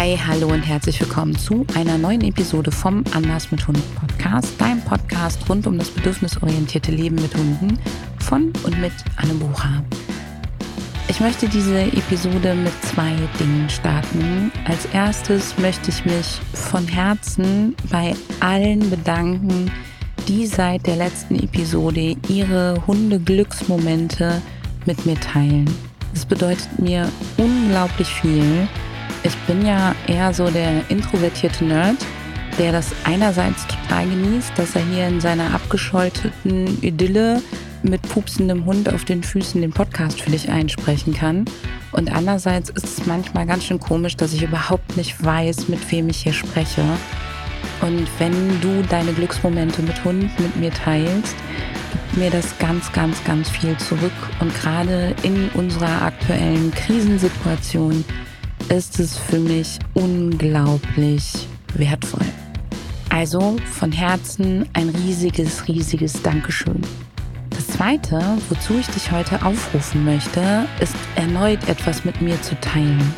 Hi, hallo und herzlich willkommen zu einer neuen Episode vom Anders mit Hunden Podcast, deinem Podcast rund um das bedürfnisorientierte Leben mit Hunden von und mit Anne Bucher. Ich möchte diese Episode mit zwei Dingen starten. Als erstes möchte ich mich von Herzen bei allen bedanken, die seit der letzten Episode ihre Hunde-Glücksmomente mit mir teilen. Es bedeutet mir unglaublich viel. Ich bin ja eher so der introvertierte Nerd, der das einerseits total genießt, dass er hier in seiner abgescholteten Idylle mit pupsendem Hund auf den Füßen den Podcast für dich einsprechen kann. Und andererseits ist es manchmal ganz schön komisch, dass ich überhaupt nicht weiß, mit wem ich hier spreche. Und wenn du deine Glücksmomente mit Hund mit mir teilst, gibt mir das ganz, ganz, ganz viel zurück. Und gerade in unserer aktuellen Krisensituation ist es für mich unglaublich wertvoll. Also von Herzen ein riesiges, riesiges Dankeschön. Das Zweite, wozu ich dich heute aufrufen möchte, ist erneut etwas mit mir zu teilen.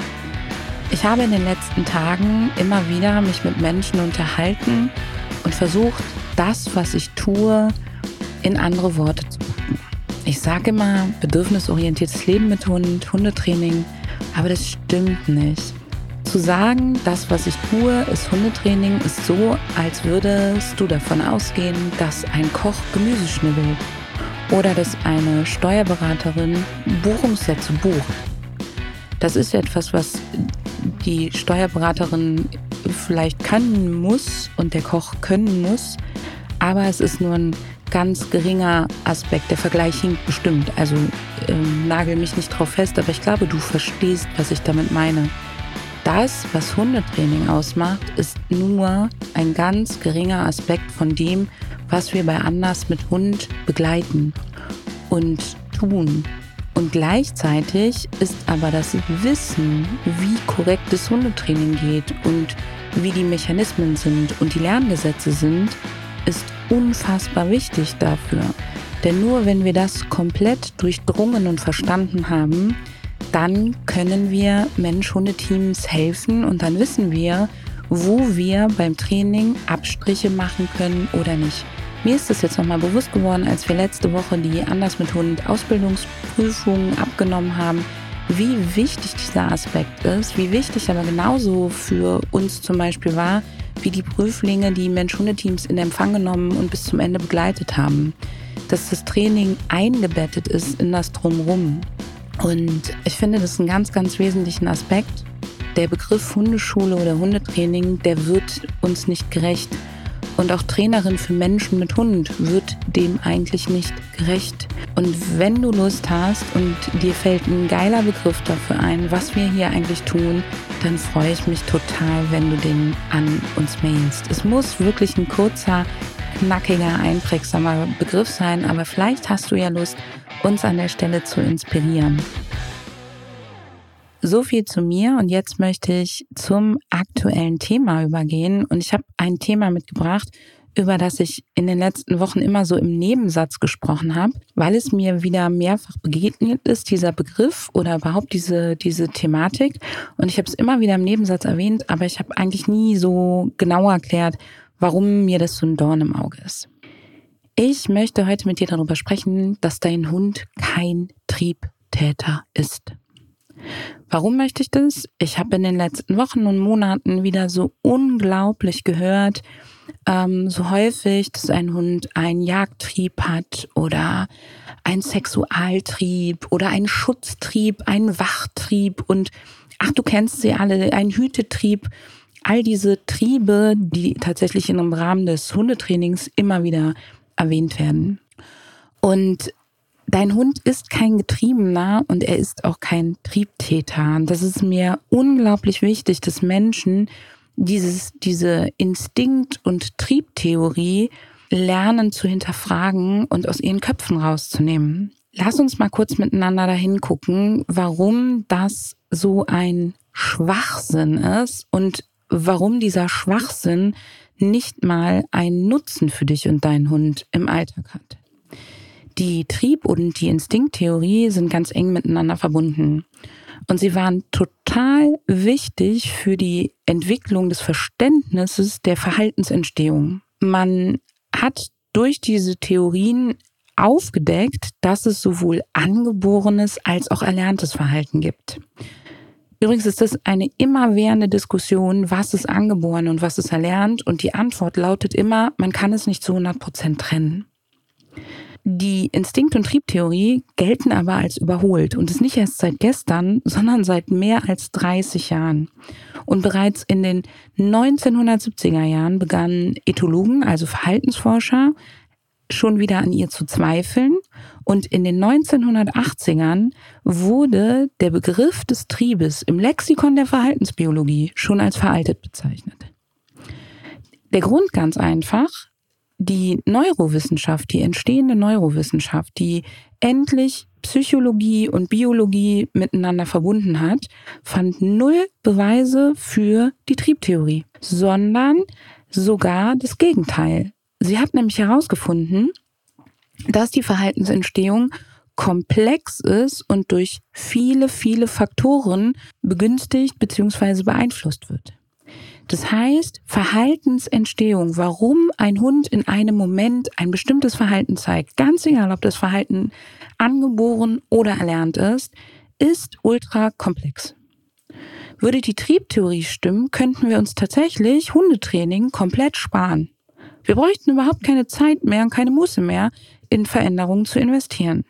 Ich habe in den letzten Tagen immer wieder mich mit Menschen unterhalten und versucht, das, was ich tue, in andere Worte zu packen. Ich sage immer, bedürfnisorientiertes Leben mit Hund, Hundetraining, aber das stimmt nicht. Zu sagen, das, was ich tue, ist Hundetraining, ist so, als würdest du davon ausgehen, dass ein Koch Gemüse schnibbelt oder dass eine Steuerberaterin Buchungssätze bucht. Das ist etwas, was die Steuerberaterin vielleicht können muss und der Koch können muss, aber es ist nur ein ganz geringer Aspekt. Der Vergleich hinkt bestimmt. Also ähm, nagel mich nicht drauf fest, aber ich glaube, du verstehst, was ich damit meine. Das, was Hundetraining ausmacht, ist nur ein ganz geringer Aspekt von dem, was wir bei Anders mit Hund begleiten und tun. Und gleichzeitig ist aber das Wissen, wie korrektes Hundetraining geht und wie die Mechanismen sind und die Lerngesetze sind, ist unfassbar wichtig dafür. Denn nur wenn wir das komplett durchdrungen und verstanden haben, dann können wir Mensch-Hunde-Teams helfen und dann wissen wir, wo wir beim Training Abstriche machen können oder nicht. Mir ist das jetzt nochmal bewusst geworden, als wir letzte Woche die Anders mit Hund Ausbildungsprüfungen abgenommen haben, wie wichtig dieser Aspekt ist, wie wichtig aber genauso für uns zum Beispiel war, wie die Prüflinge die Mensch-Hunde-Teams in Empfang genommen und bis zum Ende begleitet haben. Dass das Training eingebettet ist in das Drumrum. Und ich finde, das ist ein ganz, ganz wesentlichen Aspekt. Der Begriff Hundeschule oder Hundetraining, der wird uns nicht gerecht. Und auch Trainerin für Menschen mit Hund wird dem eigentlich nicht gerecht. Und wenn du Lust hast und dir fällt ein geiler Begriff dafür ein, was wir hier eigentlich tun, dann freue ich mich total, wenn du den an uns mailst. Es muss wirklich ein kurzer, knackiger, einprägsamer Begriff sein, aber vielleicht hast du ja Lust, uns an der Stelle zu inspirieren. So viel zu mir und jetzt möchte ich zum aktuellen Thema übergehen und ich habe ein Thema mitgebracht, über das ich in den letzten Wochen immer so im Nebensatz gesprochen habe, weil es mir wieder mehrfach begegnet ist, dieser Begriff oder überhaupt diese, diese Thematik. Und ich habe es immer wieder im Nebensatz erwähnt, aber ich habe eigentlich nie so genau erklärt, warum mir das so ein Dorn im Auge ist. Ich möchte heute mit dir darüber sprechen, dass dein Hund kein Triebtäter ist. Warum möchte ich das? Ich habe in den letzten Wochen und Monaten wieder so unglaublich gehört, ähm, so häufig, dass ein Hund einen Jagdtrieb hat oder ein Sexualtrieb oder einen Schutztrieb, einen Wachtrieb und ach, du kennst sie alle, ein Hütetrieb. All diese Triebe, die tatsächlich im Rahmen des Hundetrainings immer wieder erwähnt werden. Und dein Hund ist kein Getriebener und er ist auch kein Triebtäter. Das ist mir unglaublich wichtig, dass Menschen dieses, diese Instinkt- und Triebtheorie lernen zu hinterfragen und aus ihren Köpfen rauszunehmen. Lass uns mal kurz miteinander dahin gucken, warum das so ein Schwachsinn ist und warum dieser Schwachsinn nicht mal einen Nutzen für dich und deinen Hund im Alltag hat. Die Trieb- und die Instinkttheorie sind ganz eng miteinander verbunden. Und sie waren total wichtig für die Entwicklung des Verständnisses der Verhaltensentstehung. Man hat durch diese Theorien aufgedeckt, dass es sowohl angeborenes als auch erlerntes Verhalten gibt. Übrigens ist das eine immerwährende Diskussion, was ist angeboren und was ist erlernt. Und die Antwort lautet immer, man kann es nicht zu 100 Prozent trennen. Die Instinkt- und Triebtheorie gelten aber als überholt und ist nicht erst seit gestern, sondern seit mehr als 30 Jahren. Und bereits in den 1970er Jahren begannen Ethologen, also Verhaltensforscher, schon wieder an ihr zu zweifeln. Und in den 1980ern wurde der Begriff des Triebes im Lexikon der Verhaltensbiologie schon als veraltet bezeichnet. Der Grund ganz einfach, die Neurowissenschaft, die entstehende Neurowissenschaft, die endlich Psychologie und Biologie miteinander verbunden hat, fand null Beweise für die Triebtheorie, sondern sogar das Gegenteil. Sie hat nämlich herausgefunden, dass die Verhaltensentstehung komplex ist und durch viele, viele Faktoren begünstigt bzw. beeinflusst wird. Das heißt, Verhaltensentstehung, warum ein Hund in einem Moment ein bestimmtes Verhalten zeigt, ganz egal, ob das Verhalten angeboren oder erlernt ist, ist ultra komplex. Würde die Triebtheorie stimmen, könnten wir uns tatsächlich Hundetraining komplett sparen. Wir bräuchten überhaupt keine Zeit mehr und keine Muße mehr, in Veränderungen zu investieren.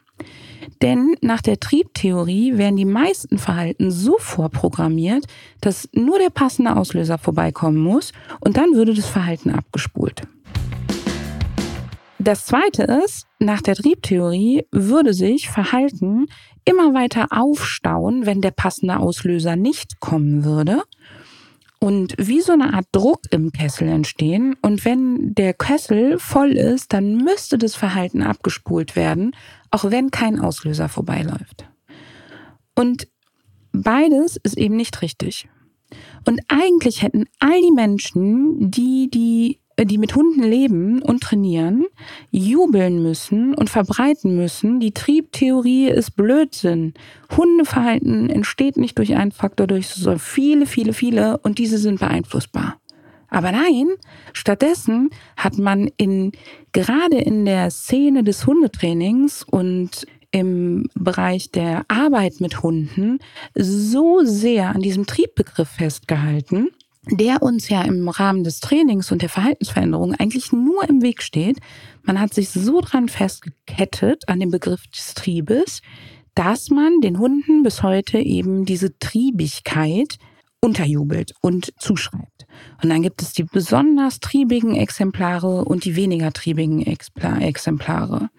Denn nach der Triebtheorie werden die meisten Verhalten so vorprogrammiert, dass nur der passende Auslöser vorbeikommen muss und dann würde das Verhalten abgespult. Das zweite ist, nach der Triebtheorie würde sich Verhalten immer weiter aufstauen, wenn der passende Auslöser nicht kommen würde und wie so eine Art Druck im Kessel entstehen. Und wenn der Kessel voll ist, dann müsste das Verhalten abgespult werden, auch wenn kein Auslöser vorbeiläuft. Und beides ist eben nicht richtig. Und eigentlich hätten all die Menschen, die die äh, die mit Hunden leben und trainieren, jubeln müssen und verbreiten müssen, die Triebtheorie ist Blödsinn. Hundeverhalten entsteht nicht durch einen Faktor, durch viele, viele, viele und diese sind beeinflussbar. Aber nein, stattdessen hat man in, gerade in der Szene des Hundetrainings und im Bereich der Arbeit mit Hunden so sehr an diesem Triebbegriff festgehalten, der uns ja im Rahmen des Trainings und der Verhaltensveränderung eigentlich nur im Weg steht. Man hat sich so dran festgekettet an dem Begriff des Triebes, dass man den Hunden bis heute eben diese Triebigkeit unterjubelt und zuschreibt. Und dann gibt es die besonders triebigen Exemplare und die weniger triebigen Exemplare.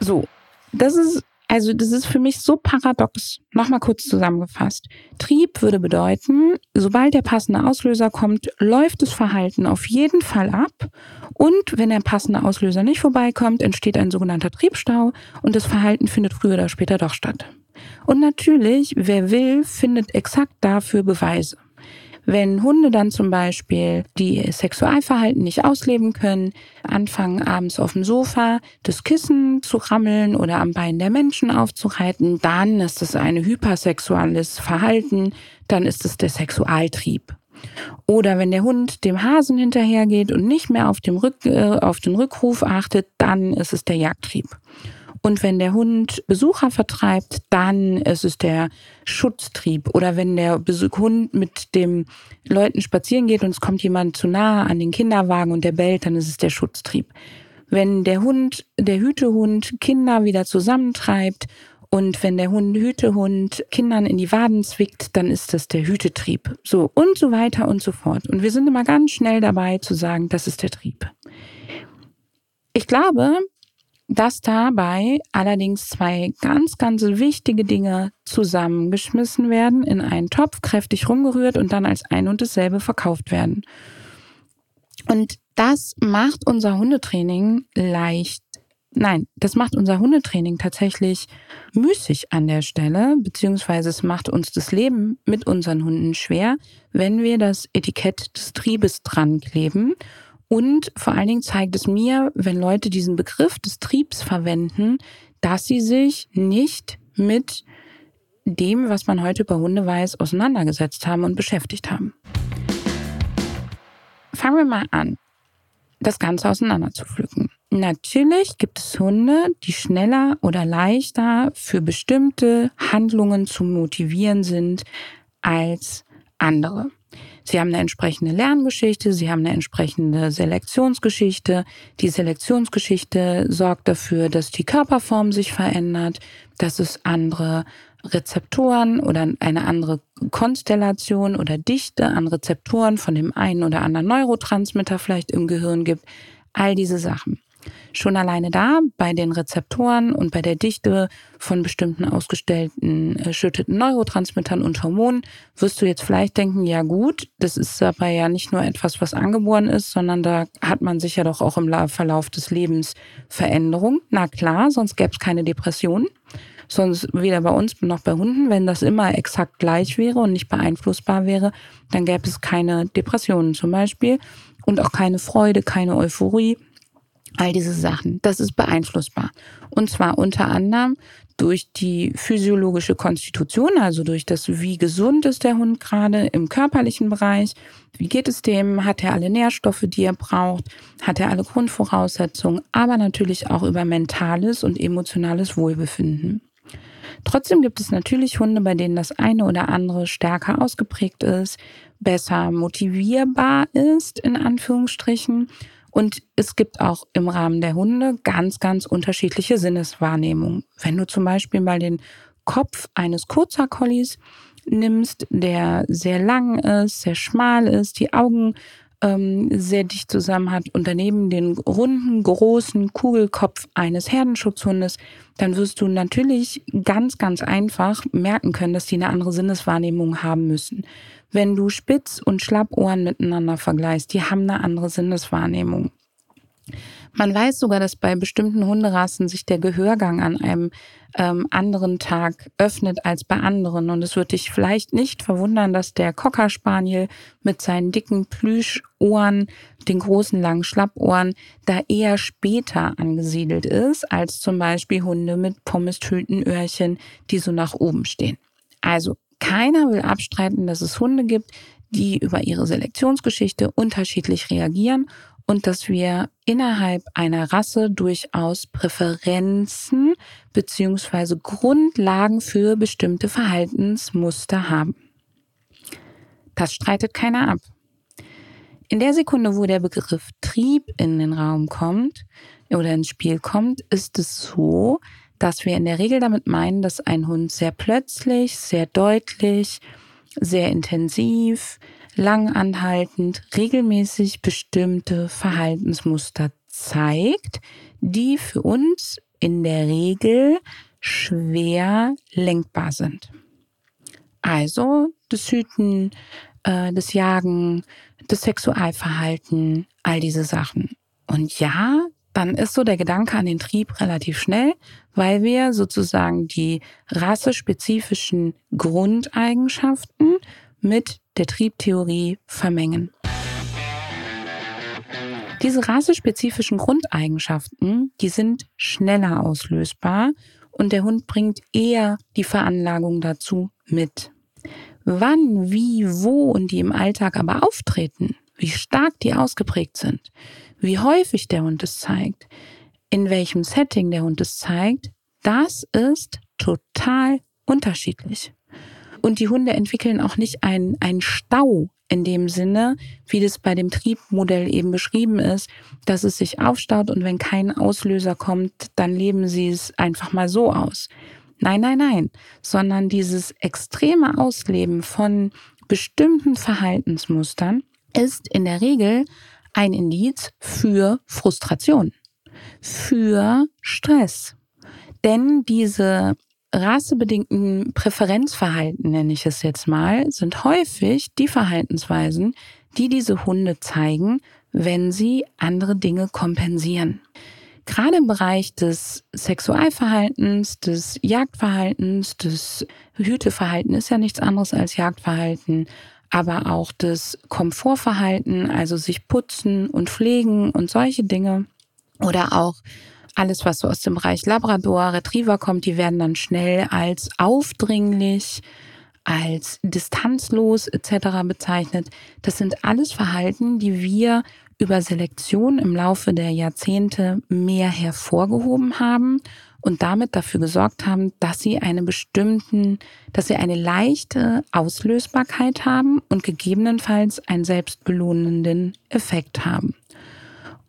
So, das ist also das ist für mich so paradox. Nochmal kurz zusammengefasst. Trieb würde bedeuten, sobald der passende Auslöser kommt, läuft das Verhalten auf jeden Fall ab. Und wenn der passende Auslöser nicht vorbeikommt, entsteht ein sogenannter Triebstau und das Verhalten findet früher oder später doch statt. Und natürlich, wer will, findet exakt dafür Beweise. Wenn Hunde dann zum Beispiel die Sexualverhalten nicht ausleben können, anfangen abends auf dem Sofa das Kissen zu rammeln oder am Bein der Menschen aufzureiten, dann ist es ein hypersexuelles Verhalten, dann ist es der Sexualtrieb. Oder wenn der Hund dem Hasen hinterhergeht und nicht mehr auf, Rück, äh, auf den Rückruf achtet, dann ist es der Jagdtrieb. Und wenn der Hund Besucher vertreibt, dann ist es der Schutztrieb. Oder wenn der Hund mit dem Leuten spazieren geht und es kommt jemand zu nahe an den Kinderwagen und der bellt, dann ist es der Schutztrieb. Wenn der Hund, der Hütehund Kinder wieder zusammentreibt und wenn der Hund, Hütehund Kindern in die Waden zwickt, dann ist das der Hütetrieb. So und so weiter und so fort. Und wir sind immer ganz schnell dabei zu sagen, das ist der Trieb. Ich glaube, dass dabei allerdings zwei ganz, ganz wichtige Dinge zusammengeschmissen werden, in einen Topf kräftig rumgerührt und dann als ein und dasselbe verkauft werden. Und das macht unser Hundetraining leicht. Nein, das macht unser Hundetraining tatsächlich müßig an der Stelle, beziehungsweise es macht uns das Leben mit unseren Hunden schwer, wenn wir das Etikett des Triebes dran kleben und vor allen Dingen zeigt es mir, wenn Leute diesen Begriff des Triebs verwenden, dass sie sich nicht mit dem, was man heute über Hunde weiß, auseinandergesetzt haben und beschäftigt haben. Fangen wir mal an, das Ganze auseinander. Natürlich gibt es Hunde, die schneller oder leichter für bestimmte Handlungen zu motivieren sind als andere. Sie haben eine entsprechende Lerngeschichte, sie haben eine entsprechende Selektionsgeschichte. Die Selektionsgeschichte sorgt dafür, dass die Körperform sich verändert, dass es andere Rezeptoren oder eine andere Konstellation oder Dichte an Rezeptoren von dem einen oder anderen Neurotransmitter vielleicht im Gehirn gibt. All diese Sachen. Schon alleine da bei den Rezeptoren und bei der Dichte von bestimmten ausgestellten äh, schütteten Neurotransmittern und Hormonen wirst du jetzt vielleicht denken, ja gut, das ist aber ja nicht nur etwas, was angeboren ist, sondern da hat man sicher doch auch im Verlauf des Lebens Veränderungen. Na klar, sonst gäbe es keine Depressionen. Sonst weder bei uns noch bei Hunden, wenn das immer exakt gleich wäre und nicht beeinflussbar wäre, dann gäbe es keine Depressionen zum Beispiel und auch keine Freude, keine Euphorie All diese Sachen, das ist beeinflussbar. Und zwar unter anderem durch die physiologische Konstitution, also durch das, wie gesund ist der Hund gerade im körperlichen Bereich, wie geht es dem, hat er alle Nährstoffe, die er braucht, hat er alle Grundvoraussetzungen, aber natürlich auch über mentales und emotionales Wohlbefinden. Trotzdem gibt es natürlich Hunde, bei denen das eine oder andere stärker ausgeprägt ist, besser motivierbar ist, in Anführungsstrichen, und es gibt auch im Rahmen der Hunde ganz, ganz unterschiedliche Sinneswahrnehmungen. Wenn du zum Beispiel mal den Kopf eines Kurzer Collies nimmst, der sehr lang ist, sehr schmal ist, die Augen ähm, sehr dicht zusammen hat und daneben den runden, großen Kugelkopf eines Herdenschutzhundes, dann wirst du natürlich ganz, ganz einfach merken können, dass die eine andere Sinneswahrnehmung haben müssen. Wenn du Spitz- und Schlappohren miteinander vergleichst, die haben eine andere Sinneswahrnehmung. Man weiß sogar, dass bei bestimmten Hunderassen sich der Gehörgang an einem ähm, anderen Tag öffnet als bei anderen. Und es wird dich vielleicht nicht verwundern, dass der Cocker Spaniel mit seinen dicken Plüschohren, den großen langen Schlappohren, da eher später angesiedelt ist als zum Beispiel Hunde mit Pommestültenöhrchen, die so nach oben stehen. Also keiner will abstreiten, dass es Hunde gibt, die über ihre Selektionsgeschichte unterschiedlich reagieren und dass wir innerhalb einer Rasse durchaus Präferenzen beziehungsweise Grundlagen für bestimmte Verhaltensmuster haben. Das streitet keiner ab. In der Sekunde, wo der Begriff Trieb in den Raum kommt oder ins Spiel kommt, ist es so, dass wir in der Regel damit meinen, dass ein Hund sehr plötzlich, sehr deutlich, sehr intensiv, langanhaltend regelmäßig bestimmte Verhaltensmuster zeigt, die für uns in der Regel schwer lenkbar sind. Also das Hüten, äh, das Jagen, das Sexualverhalten, all diese Sachen. Und ja, dann ist so der Gedanke an den Trieb relativ schnell, weil wir sozusagen die rassespezifischen Grundeigenschaften mit der Triebtheorie vermengen. Diese rassespezifischen Grundeigenschaften, die sind schneller auslösbar und der Hund bringt eher die Veranlagung dazu mit. Wann, wie, wo und die im Alltag aber auftreten, wie stark die ausgeprägt sind, wie häufig der Hund es zeigt, in welchem Setting der Hund es zeigt, das ist total unterschiedlich. Und die Hunde entwickeln auch nicht einen, einen Stau in dem Sinne, wie das bei dem Triebmodell eben beschrieben ist, dass es sich aufstaut und wenn kein Auslöser kommt, dann leben sie es einfach mal so aus. Nein, nein, nein, sondern dieses extreme Ausleben von bestimmten Verhaltensmustern ist in der Regel ein Indiz für Frustration, für Stress. Denn diese rassebedingten Präferenzverhalten, nenne ich es jetzt mal, sind häufig die Verhaltensweisen, die diese Hunde zeigen, wenn sie andere Dinge kompensieren. Gerade im Bereich des Sexualverhaltens, des Jagdverhaltens, des Hüteverhalten ist ja nichts anderes als Jagdverhalten, aber auch das Komfortverhalten, also sich putzen und pflegen und solche Dinge oder auch alles, was so aus dem Bereich Labrador, Retriever kommt, die werden dann schnell als aufdringlich, als distanzlos etc. bezeichnet. Das sind alles Verhalten, die wir über Selektion im Laufe der Jahrzehnte mehr hervorgehoben haben und damit dafür gesorgt haben, dass sie eine bestimmten, dass sie eine leichte Auslösbarkeit haben und gegebenenfalls einen selbstbelohnenden Effekt haben.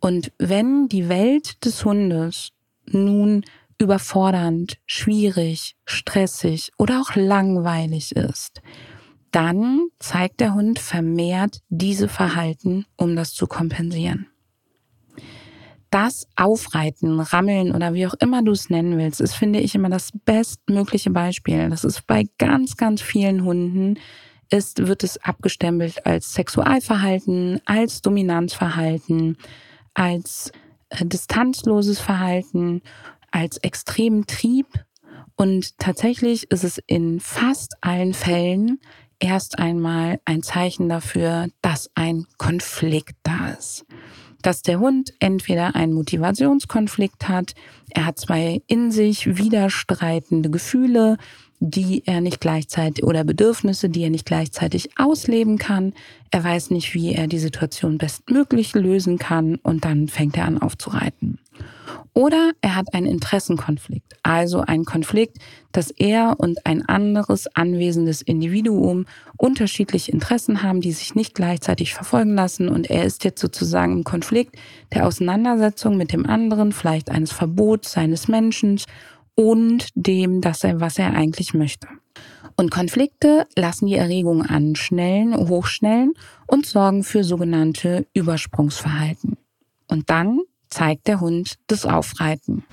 Und wenn die Welt des Hundes nun überfordernd, schwierig, stressig oder auch langweilig ist, dann zeigt der Hund vermehrt diese Verhalten, um das zu kompensieren. Das Aufreiten, Rammeln oder wie auch immer du es nennen willst, ist, finde ich, immer das bestmögliche Beispiel. Das ist bei ganz, ganz vielen Hunden ist, wird es abgestempelt als Sexualverhalten, als Dominanzverhalten, als äh, distanzloses Verhalten, als extremen Trieb. Und tatsächlich ist es in fast allen Fällen erst einmal ein Zeichen dafür, dass ein Konflikt da ist. Dass der Hund entweder einen Motivationskonflikt hat, er hat zwei in sich widerstreitende Gefühle, die er nicht gleichzeitig oder Bedürfnisse, die er nicht gleichzeitig ausleben kann. Er weiß nicht, wie er die Situation bestmöglich lösen kann und dann fängt er an aufzureiten. Oder er hat einen Interessenkonflikt, also einen Konflikt, dass er und ein anderes anwesendes Individuum unterschiedliche Interessen haben, die sich nicht gleichzeitig verfolgen lassen und er ist jetzt sozusagen im Konflikt der Auseinandersetzung mit dem anderen, vielleicht eines Verbots seines Menschen und dem, dass er, was er eigentlich möchte. Und Konflikte lassen die Erregung anschnellen, hochschnellen und sorgen für sogenannte Übersprungsverhalten. Und dann zeigt der Hund das Aufreiten.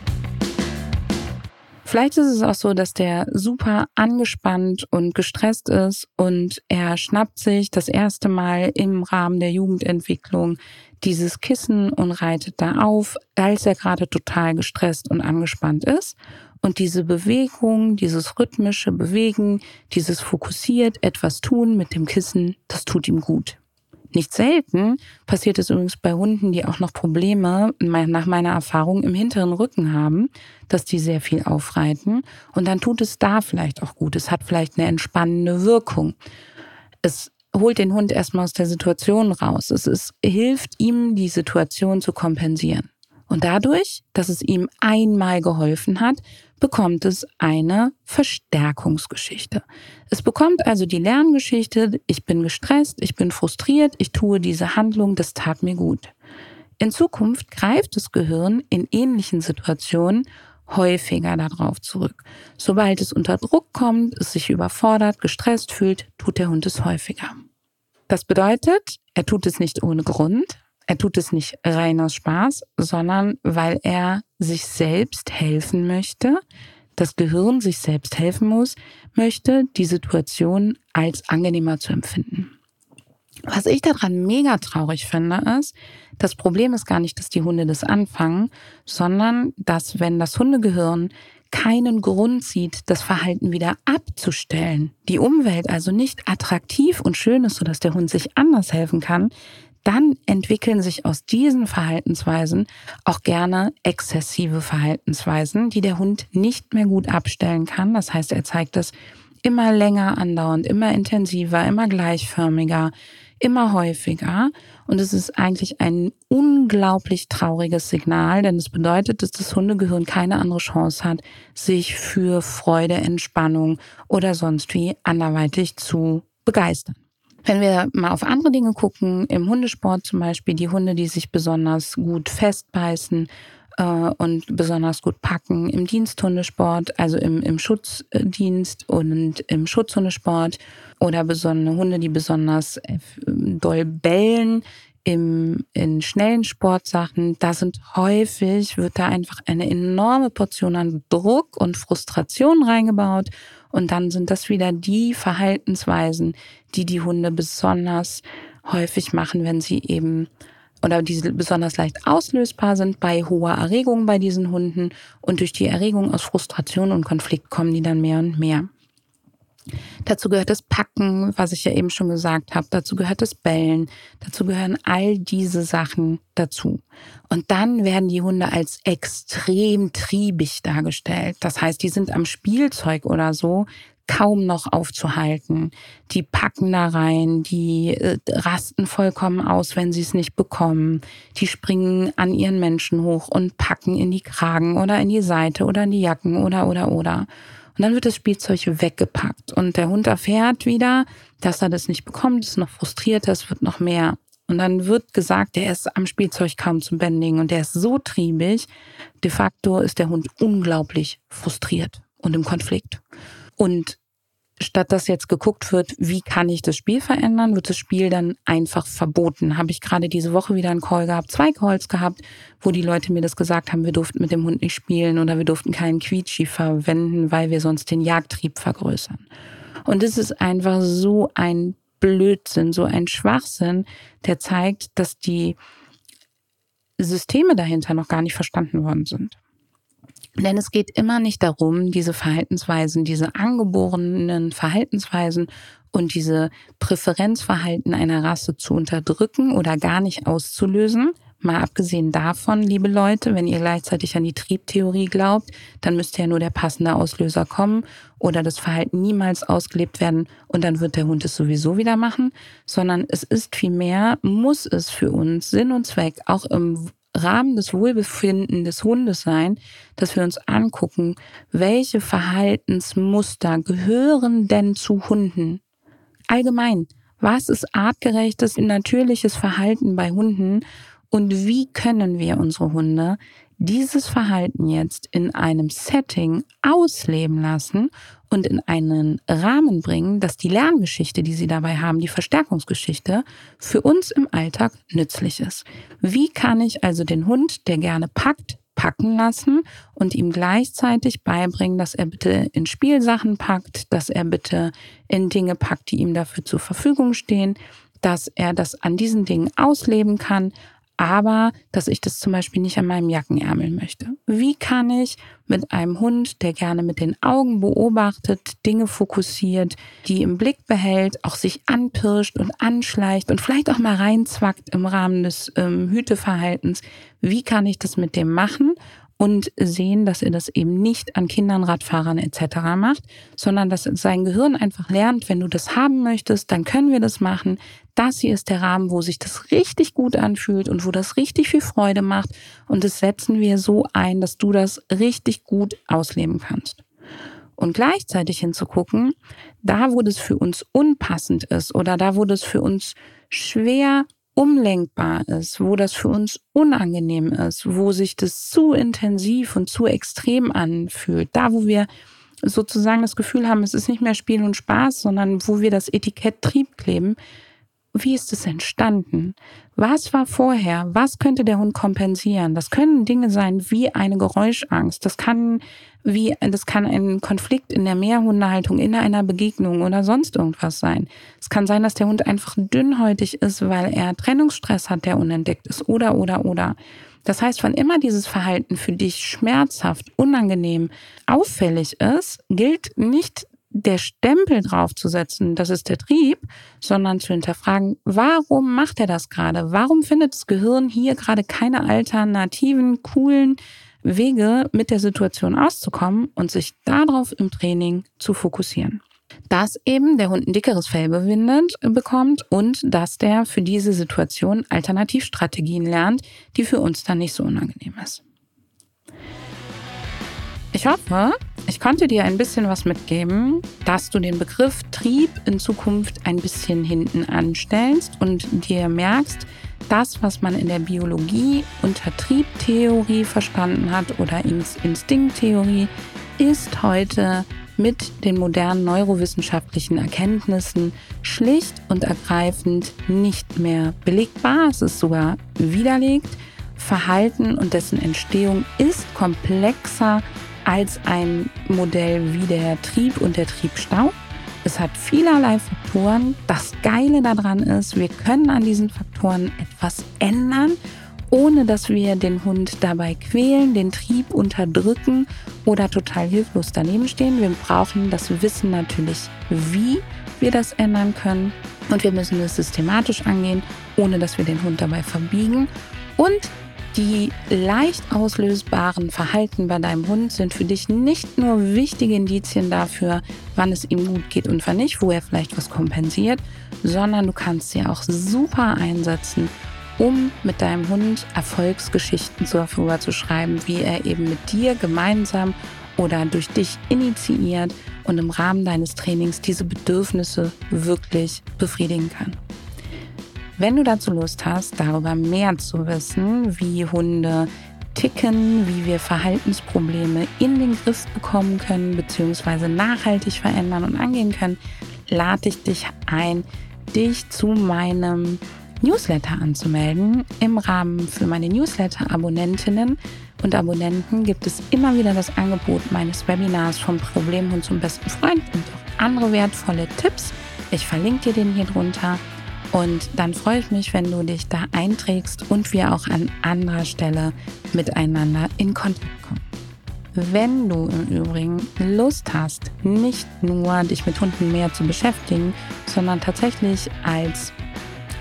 Vielleicht ist es auch so, dass der super angespannt und gestresst ist und er schnappt sich das erste Mal im Rahmen der Jugendentwicklung dieses Kissen und reitet da auf, als er gerade total gestresst und angespannt ist. Und diese Bewegung, dieses rhythmische Bewegen, dieses fokussiert etwas tun mit dem Kissen, das tut ihm gut. Nicht selten passiert es übrigens bei Hunden, die auch noch Probleme nach meiner Erfahrung im hinteren Rücken haben, dass die sehr viel aufreiten. Und dann tut es da vielleicht auch gut. Es hat vielleicht eine entspannende Wirkung. Es holt den Hund erstmal aus der Situation raus. Es ist, hilft ihm, die Situation zu kompensieren. Und dadurch, dass es ihm einmal geholfen hat, bekommt es eine Verstärkungsgeschichte. Es bekommt also die Lerngeschichte, ich bin gestresst, ich bin frustriert, ich tue diese Handlung, das tat mir gut. In Zukunft greift das Gehirn in ähnlichen Situationen häufiger darauf zurück. Sobald es unter Druck kommt, es sich überfordert, gestresst fühlt, tut der Hund es häufiger. Das bedeutet, er tut es nicht ohne Grund, er tut es nicht rein aus Spaß, sondern weil er sich selbst helfen möchte, das Gehirn sich selbst helfen muss, möchte, die Situation als angenehmer zu empfinden. Was ich daran mega traurig finde, ist, das Problem ist gar nicht, dass die Hunde das anfangen, sondern dass, wenn das Hundegehirn keinen Grund sieht, das Verhalten wieder abzustellen, die Umwelt also nicht attraktiv und schön ist, sodass der Hund sich anders helfen kann, dann entwickeln sich aus diesen Verhaltensweisen auch gerne exzessive Verhaltensweisen, die der Hund nicht mehr gut abstellen kann. Das heißt, er zeigt es immer länger andauernd, immer intensiver, immer gleichförmiger, immer häufiger. Und es ist eigentlich ein unglaublich trauriges Signal, denn es bedeutet, dass das Hundegehirn keine andere Chance hat, sich für Freude, Entspannung oder sonst wie anderweitig zu begeistern. Wenn wir mal auf andere Dinge gucken, im Hundesport zum Beispiel, die Hunde, die sich besonders gut festbeißen äh, und besonders gut packen, im Diensthundesport, also im, im Schutzdienst und im Schutzhundesport oder besondere Hunde, die besonders äh, doll bellen, im, in schnellen Sportsachen, da sind häufig, wird da einfach eine enorme Portion an Druck und Frustration reingebaut und dann sind das wieder die Verhaltensweisen, die die Hunde besonders häufig machen, wenn sie eben oder die besonders leicht auslösbar sind bei hoher Erregung bei diesen Hunden und durch die Erregung aus Frustration und Konflikt kommen die dann mehr und mehr. Dazu gehört das Packen, was ich ja eben schon gesagt habe. Dazu gehört das Bellen. Dazu gehören all diese Sachen dazu. Und dann werden die Hunde als extrem triebig dargestellt. Das heißt, die sind am Spielzeug oder so kaum noch aufzuhalten. Die packen da rein, die äh, rasten vollkommen aus, wenn sie es nicht bekommen. Die springen an ihren Menschen hoch und packen in die Kragen oder in die Seite oder in die Jacken oder oder oder. Und dann wird das Spielzeug weggepackt und der Hund erfährt wieder, dass er das nicht bekommt, ist noch frustriert, es wird noch mehr. Und dann wird gesagt, der ist am Spielzeug kaum zum Bändigen und der ist so triebig. De facto ist der Hund unglaublich frustriert und im Konflikt. Und statt dass jetzt geguckt wird, wie kann ich das Spiel verändern, wird das Spiel dann einfach verboten. Habe ich gerade diese Woche wieder einen Call gehabt, zwei Calls gehabt, wo die Leute mir das gesagt haben, wir durften mit dem Hund nicht spielen oder wir durften keinen Quietschi verwenden, weil wir sonst den Jagdtrieb vergrößern. Und es ist einfach so ein Blödsinn, so ein Schwachsinn, der zeigt, dass die Systeme dahinter noch gar nicht verstanden worden sind. Denn es geht immer nicht darum, diese Verhaltensweisen, diese angeborenen Verhaltensweisen und diese Präferenzverhalten einer Rasse zu unterdrücken oder gar nicht auszulösen. Mal abgesehen davon, liebe Leute, wenn ihr gleichzeitig an die Triebtheorie glaubt, dann müsste ja nur der passende Auslöser kommen oder das Verhalten niemals ausgelebt werden und dann wird der Hund es sowieso wieder machen, sondern es ist vielmehr, muss es für uns Sinn und Zweck auch im Rahmen des Wohlbefinden des Hundes sein, dass wir uns angucken, welche Verhaltensmuster gehören denn zu Hunden? Allgemein, was ist artgerechtes, natürliches Verhalten bei Hunden und wie können wir unsere Hunde dieses Verhalten jetzt in einem Setting ausleben lassen und in einen Rahmen bringen, dass die Lerngeschichte, die sie dabei haben, die Verstärkungsgeschichte, für uns im Alltag nützlich ist. Wie kann ich also den Hund, der gerne packt, packen lassen und ihm gleichzeitig beibringen, dass er bitte in Spielsachen packt, dass er bitte in Dinge packt, die ihm dafür zur Verfügung stehen, dass er das an diesen Dingen ausleben kann, aber dass ich das zum Beispiel nicht an meinem Jackenärmel möchte. Wie kann ich mit einem Hund, der gerne mit den Augen beobachtet, Dinge fokussiert, die im Blick behält, auch sich anpirscht und anschleicht und vielleicht auch mal reinzwackt im Rahmen des ähm, Hüteverhaltens, wie kann ich das mit dem machen und sehen, dass er das eben nicht an Kindern, Radfahrern etc. macht, sondern dass sein Gehirn einfach lernt, wenn du das haben möchtest, dann können wir das machen. Das hier ist der Rahmen, wo sich das richtig gut anfühlt und wo das richtig viel Freude macht. Und das setzen wir so ein, dass du das richtig gut ausleben kannst. Und gleichzeitig hinzugucken, da wo das für uns unpassend ist oder da wo das für uns schwer umlenkbar ist, wo das für uns unangenehm ist, wo sich das zu intensiv und zu extrem anfühlt, da wo wir sozusagen das Gefühl haben, es ist nicht mehr Spiel und Spaß, sondern wo wir das Etikett Trieb kleben, wie ist es entstanden? Was war vorher? Was könnte der Hund kompensieren? Das können Dinge sein wie eine Geräuschangst. Das kann wie, das kann ein Konflikt in der Mehrhundehaltung, in einer Begegnung oder sonst irgendwas sein. Es kann sein, dass der Hund einfach dünnhäutig ist, weil er Trennungsstress hat, der unentdeckt ist oder, oder, oder. Das heißt, wann immer dieses Verhalten für dich schmerzhaft, unangenehm, auffällig ist, gilt nicht der Stempel draufzusetzen, das ist der Trieb, sondern zu hinterfragen, warum macht er das gerade? Warum findet das Gehirn hier gerade keine alternativen, coolen Wege, mit der Situation auszukommen und sich darauf im Training zu fokussieren? Dass eben der Hund ein dickeres Fell bewindet, bekommt und dass der für diese Situation Alternativstrategien lernt, die für uns dann nicht so unangenehm ist. Ich hoffe, ich konnte dir ein bisschen was mitgeben, dass du den Begriff Trieb in Zukunft ein bisschen hinten anstellst und dir merkst, das, was man in der Biologie unter Triebtheorie verstanden hat oder Instinkttheorie, ist heute mit den modernen neurowissenschaftlichen Erkenntnissen schlicht und ergreifend nicht mehr belegbar. Es ist sogar widerlegt. Verhalten und dessen Entstehung ist komplexer als ein Modell wie der Trieb und der Triebstau. Es hat vielerlei Faktoren. Das Geile daran ist, wir können an diesen Faktoren etwas ändern ohne dass wir den Hund dabei quälen, den Trieb unterdrücken oder total hilflos daneben stehen. Wir brauchen das Wissen natürlich, wie wir das ändern können. Und wir müssen es systematisch angehen, ohne dass wir den Hund dabei verbiegen. Und die leicht auslösbaren Verhalten bei deinem Hund sind für dich nicht nur wichtige Indizien dafür, wann es ihm gut geht und wann nicht, wo er vielleicht was kompensiert, sondern du kannst sie auch super einsetzen, um mit deinem Hund Erfolgsgeschichten darüber zu schreiben, wie er eben mit dir gemeinsam oder durch dich initiiert und im Rahmen deines Trainings diese Bedürfnisse wirklich befriedigen kann. Wenn du dazu Lust hast, darüber mehr zu wissen, wie Hunde ticken, wie wir Verhaltensprobleme in den Griff bekommen können, beziehungsweise nachhaltig verändern und angehen können, lade ich dich ein, dich zu meinem Newsletter anzumelden. Im Rahmen für meine Newsletter-Abonnentinnen und Abonnenten gibt es immer wieder das Angebot meines Webinars vom Problemhund zum besten Freund und auch andere wertvolle Tipps. Ich verlinke dir den hier drunter. Und dann freue ich mich, wenn du dich da einträgst und wir auch an anderer Stelle miteinander in Kontakt kommen. Wenn du im Übrigen Lust hast, nicht nur dich mit Hunden mehr zu beschäftigen, sondern tatsächlich als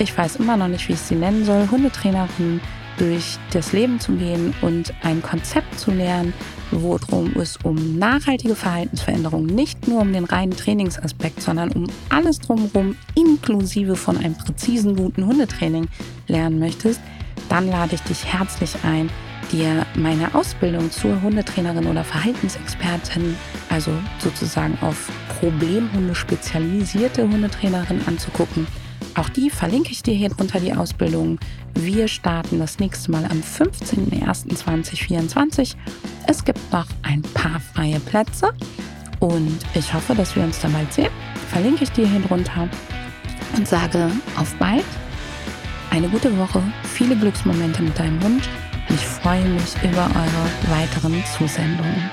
ich weiß immer noch nicht, wie ich sie nennen soll, Hundetrainerin durch das Leben zu gehen und ein Konzept zu lernen, worum es um nachhaltige Verhaltensveränderungen, nicht nur um den reinen Trainingsaspekt, sondern um alles drumherum, inklusive von einem präzisen, guten Hundetraining lernen möchtest, dann lade ich dich herzlich ein, dir meine Ausbildung zur Hundetrainerin oder Verhaltensexpertin, also sozusagen auf Problemhunde spezialisierte Hundetrainerin anzugucken auch die verlinke ich dir hier drunter, die Ausbildung. Wir starten das nächste Mal am 15.01.2024. Es gibt noch ein paar freie Plätze und ich hoffe, dass wir uns dann bald sehen. Verlinke ich dir hier drunter und sage auf bald. Eine gute Woche, viele Glücksmomente mit deinem Hund. Ich freue mich über eure weiteren Zusendungen.